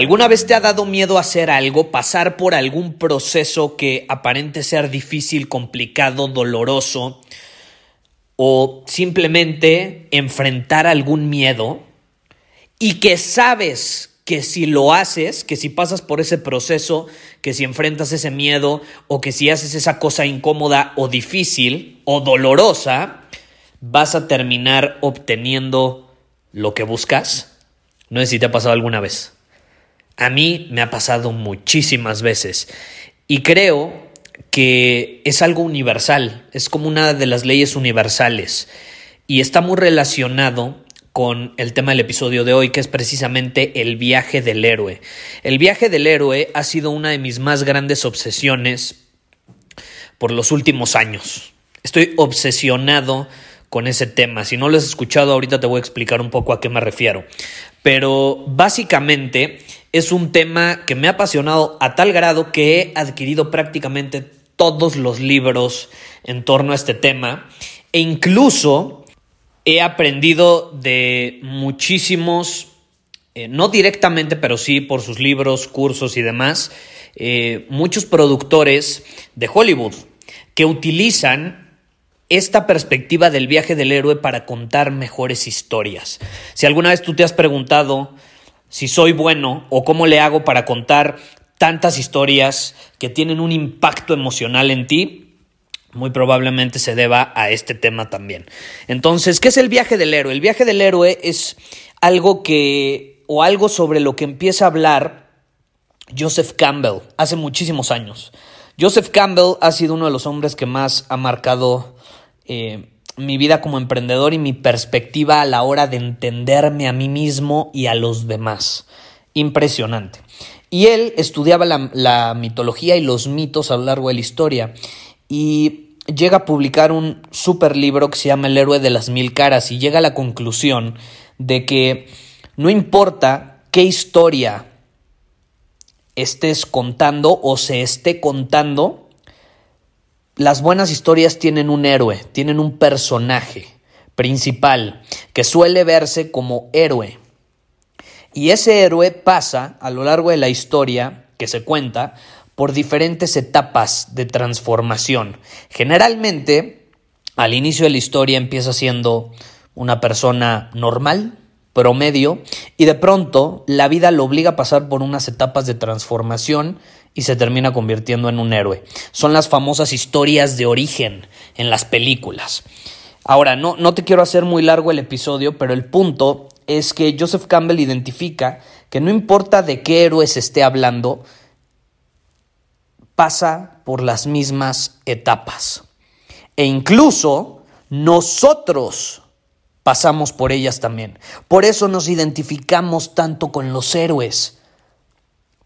¿Alguna vez te ha dado miedo hacer algo, pasar por algún proceso que aparente ser difícil, complicado, doloroso, o simplemente enfrentar algún miedo y que sabes que si lo haces, que si pasas por ese proceso, que si enfrentas ese miedo o que si haces esa cosa incómoda o difícil o dolorosa, vas a terminar obteniendo lo que buscas? No sé si te ha pasado alguna vez. A mí me ha pasado muchísimas veces y creo que es algo universal, es como una de las leyes universales y está muy relacionado con el tema del episodio de hoy, que es precisamente el viaje del héroe. El viaje del héroe ha sido una de mis más grandes obsesiones por los últimos años. Estoy obsesionado con ese tema. Si no lo has escuchado, ahorita te voy a explicar un poco a qué me refiero. Pero básicamente es un tema que me ha apasionado a tal grado que he adquirido prácticamente todos los libros en torno a este tema e incluso he aprendido de muchísimos, eh, no directamente, pero sí por sus libros, cursos y demás, eh, muchos productores de Hollywood que utilizan esta perspectiva del viaje del héroe para contar mejores historias. Si alguna vez tú te has preguntado si soy bueno o cómo le hago para contar tantas historias que tienen un impacto emocional en ti, muy probablemente se deba a este tema también. Entonces, ¿qué es el viaje del héroe? El viaje del héroe es algo que, o algo sobre lo que empieza a hablar Joseph Campbell hace muchísimos años. Joseph Campbell ha sido uno de los hombres que más ha marcado eh, mi vida como emprendedor y mi perspectiva a la hora de entenderme a mí mismo y a los demás. Impresionante. Y él estudiaba la, la, mitología y los mitos a lo largo de la historia y llega a publicar un super libro que se llama El héroe de las mil caras y llega a la conclusión de que no importa qué historia estés contando o se esté contando, las buenas historias tienen un héroe, tienen un personaje principal que suele verse como héroe. Y ese héroe pasa a lo largo de la historia que se cuenta por diferentes etapas de transformación. Generalmente, al inicio de la historia empieza siendo una persona normal, promedio, y de pronto la vida lo obliga a pasar por unas etapas de transformación y se termina convirtiendo en un héroe. Son las famosas historias de origen en las películas. Ahora, no, no te quiero hacer muy largo el episodio, pero el punto es que Joseph Campbell identifica que no importa de qué héroe se esté hablando, pasa por las mismas etapas. E incluso nosotros pasamos por ellas también. Por eso nos identificamos tanto con los héroes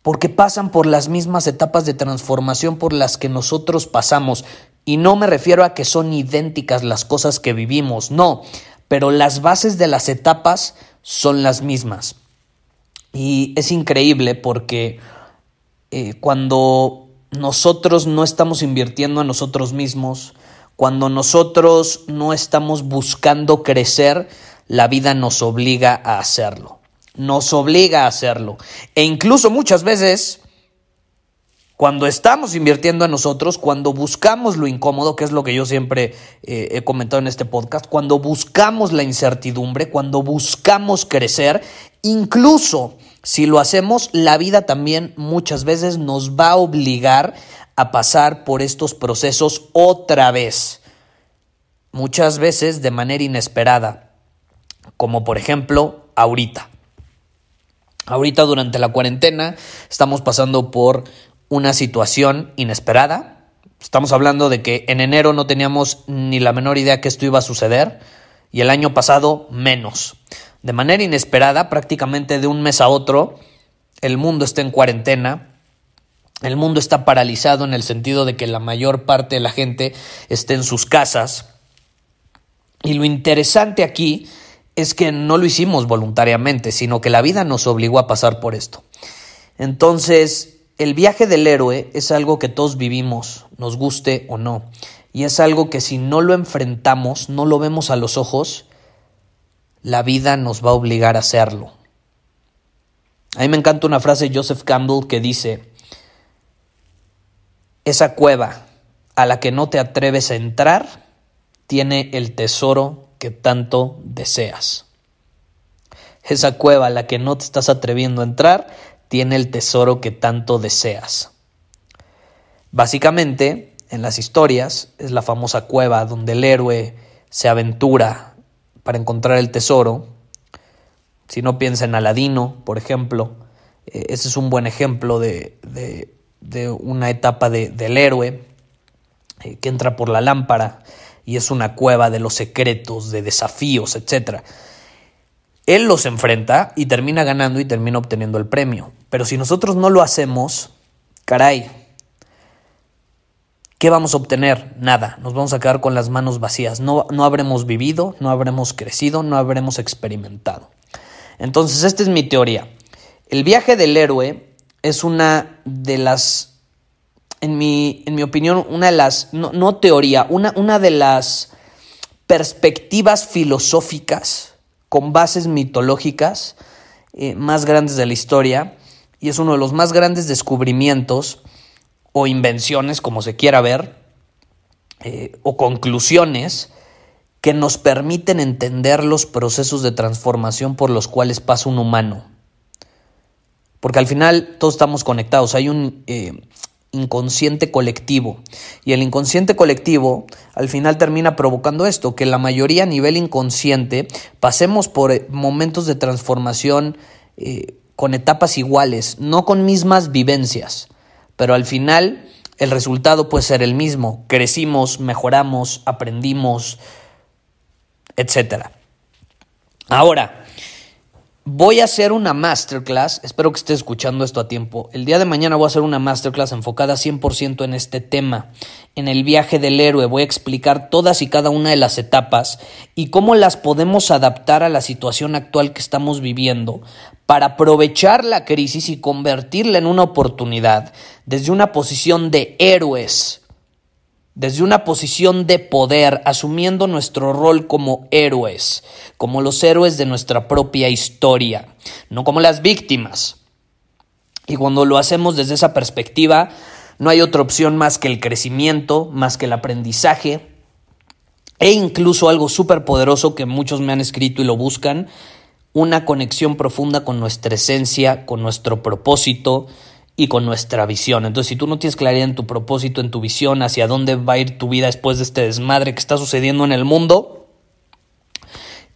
porque pasan por las mismas etapas de transformación por las que nosotros pasamos. Y no me refiero a que son idénticas las cosas que vivimos, no, pero las bases de las etapas son las mismas. Y es increíble porque eh, cuando nosotros no estamos invirtiendo en nosotros mismos, cuando nosotros no estamos buscando crecer, la vida nos obliga a hacerlo nos obliga a hacerlo. E incluso muchas veces, cuando estamos invirtiendo en nosotros, cuando buscamos lo incómodo, que es lo que yo siempre eh, he comentado en este podcast, cuando buscamos la incertidumbre, cuando buscamos crecer, incluso Si lo hacemos, la vida también muchas veces nos va a obligar a pasar por estos procesos otra vez. Muchas veces de manera inesperada, como por ejemplo ahorita. Ahorita durante la cuarentena estamos pasando por una situación inesperada. Estamos hablando de que en enero no teníamos ni la menor idea que esto iba a suceder y el año pasado menos. De manera inesperada, prácticamente de un mes a otro, el mundo está en cuarentena, el mundo está paralizado en el sentido de que la mayor parte de la gente está en sus casas. Y lo interesante aquí es que no lo hicimos voluntariamente, sino que la vida nos obligó a pasar por esto. Entonces, el viaje del héroe es algo que todos vivimos, nos guste o no. Y es algo que si no lo enfrentamos, no lo vemos a los ojos, la vida nos va a obligar a hacerlo. A mí me encanta una frase de Joseph Campbell que dice, esa cueva a la que no te atreves a entrar tiene el tesoro que tanto deseas. Esa cueva a la que no te estás atreviendo a entrar tiene el tesoro que tanto deseas. Básicamente, en las historias es la famosa cueva donde el héroe se aventura para encontrar el tesoro. Si no piensa en Aladino, por ejemplo, eh, ese es un buen ejemplo de, una etapa del héroe eh, que entra por la lámpara y es una cueva de los secretos, de desafíos, etc. Él los enfrenta y termina ganando y termina obteniendo el premio. Pero si nosotros no lo hacemos, caray, ¿Qué vamos a obtener? Nada, nos vamos a quedar con las manos vacías. No, no habremos vivido, no habremos crecido, no habremos experimentado. Entonces, esta es mi teoría. El viaje del héroe es una de las, en mi, en mi opinión, una de las, no, teoría, una, una de las perspectivas filosóficas con bases mitológicas eh, más grandes de la historia y es uno de los más grandes descubrimientos o invenciones, como se quiera ver, eh, o conclusiones que nos permiten entender los procesos de transformación por los cuales pasa un humano. Porque al final todos estamos conectados, hay un eh, inconsciente colectivo. Y el inconsciente colectivo al final termina provocando esto, que la mayoría a nivel inconsciente pasemos por eh, momentos de transformación con etapas iguales, no con mismas vivencias pero al final el resultado puede ser el mismo. Crecimos, mejoramos, aprendimos, etc. Ahora, voy a hacer una masterclass, espero que esté escuchando esto a tiempo. El día de mañana voy a hacer una masterclass enfocada 100% en este tema, en el viaje del héroe. Voy a explicar todas y cada una de las etapas y cómo las podemos adaptar a la situación actual que estamos viviendo para aprovechar la crisis y convertirla en una oportunidad desde una posición de héroes, desde una posición de poder, asumiendo nuestro rol como héroes, como los héroes de nuestra propia historia, no como las víctimas. Y cuando lo hacemos desde esa perspectiva, no hay otra opción más que el crecimiento, más que el aprendizaje, e incluso algo súper poderoso que muchos me han escrito y lo buscan, una conexión profunda con nuestra esencia, con nuestro propósito y con nuestra visión. Entonces, si tú no tienes claridad en tu propósito, en tu visión, hacia dónde va a ir tu vida después de este desmadre que está sucediendo en el mundo,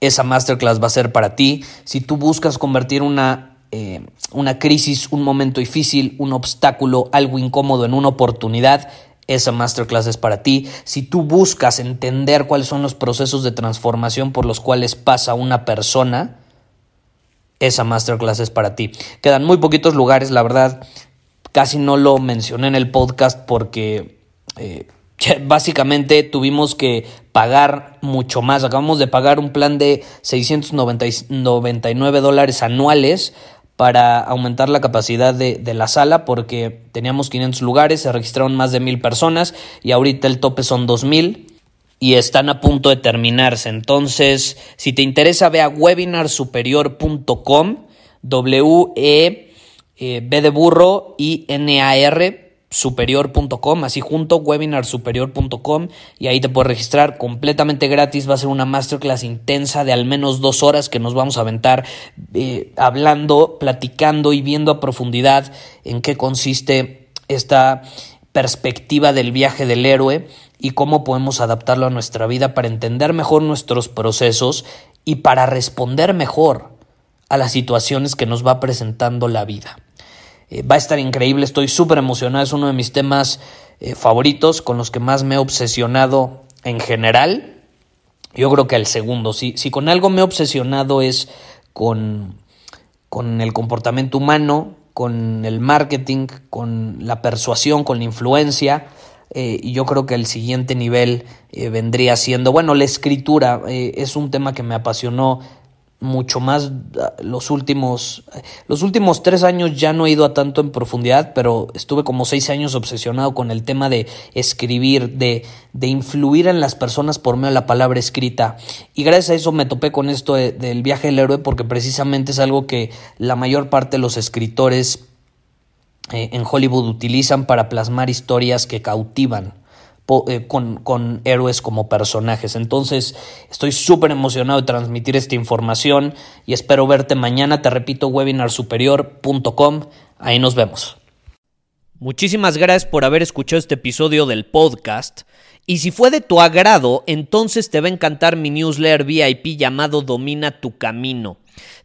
esa masterclass va a ser para ti. Si tú buscas convertir una, eh, una crisis, un momento difícil, un obstáculo, algo incómodo en una oportunidad, esa masterclass es para ti. Si tú buscas entender cuáles son los procesos de transformación por los cuales pasa una persona, esa masterclass es para ti. Quedan muy poquitos lugares, la verdad, casi no lo mencioné en el podcast porque eh, básicamente tuvimos que pagar mucho más. Acabamos de pagar un plan de 699 dólares anuales para aumentar la capacidad de, la sala porque teníamos 500 lugares, se registraron más de mil personas y ahorita el tope son 2000 y están a punto de terminarse. Entonces, si te interesa, ve a webinarsuperior.com, W-E, eh, B de burro, I-N-A-R, superior.com, así junto, webinarsuperior.com y ahí te puedes registrar completamente gratis. Va a ser una masterclass intensa de al menos dos horas que nos vamos a aventar eh, hablando, platicando y viendo a profundidad en qué consiste esta perspectiva del viaje del héroe y cómo podemos adaptarlo a nuestra vida para entender mejor nuestros procesos y para responder mejor a las situaciones que nos va presentando la vida. Eh, va a estar increíble, estoy súper emocionado, es uno de mis temas eh, favoritos, con los que más me he obsesionado en general. Yo creo que el segundo, si, si con algo me he obsesionado es con, con el comportamiento humano, con el marketing, con la persuasión, con la influencia. Eh, y yo creo que el siguiente nivel vendría siendo, bueno, la escritura es un tema que me apasionó mucho más ah, los últimos los últimos tres años ya no he ido a tanto en profundidad pero estuve como seis años obsesionado con el tema de escribir de, de influir en las personas por medio de la palabra escrita. Y gracias a eso me topé con esto del viaje del héroe porque precisamente es algo que la mayor parte de los escritores eh, en Hollywood utilizan para plasmar historias que cautivan eh, con, héroes como personajes. Entonces estoy súper emocionado de transmitir esta información y espero verte mañana. Te repito, webinarsuperior.com. Ahí nos vemos. Muchísimas gracias por haber escuchado este episodio del podcast. Y si fue de tu agrado, entonces te va a encantar mi newsletter VIP llamado Domina tu Camino.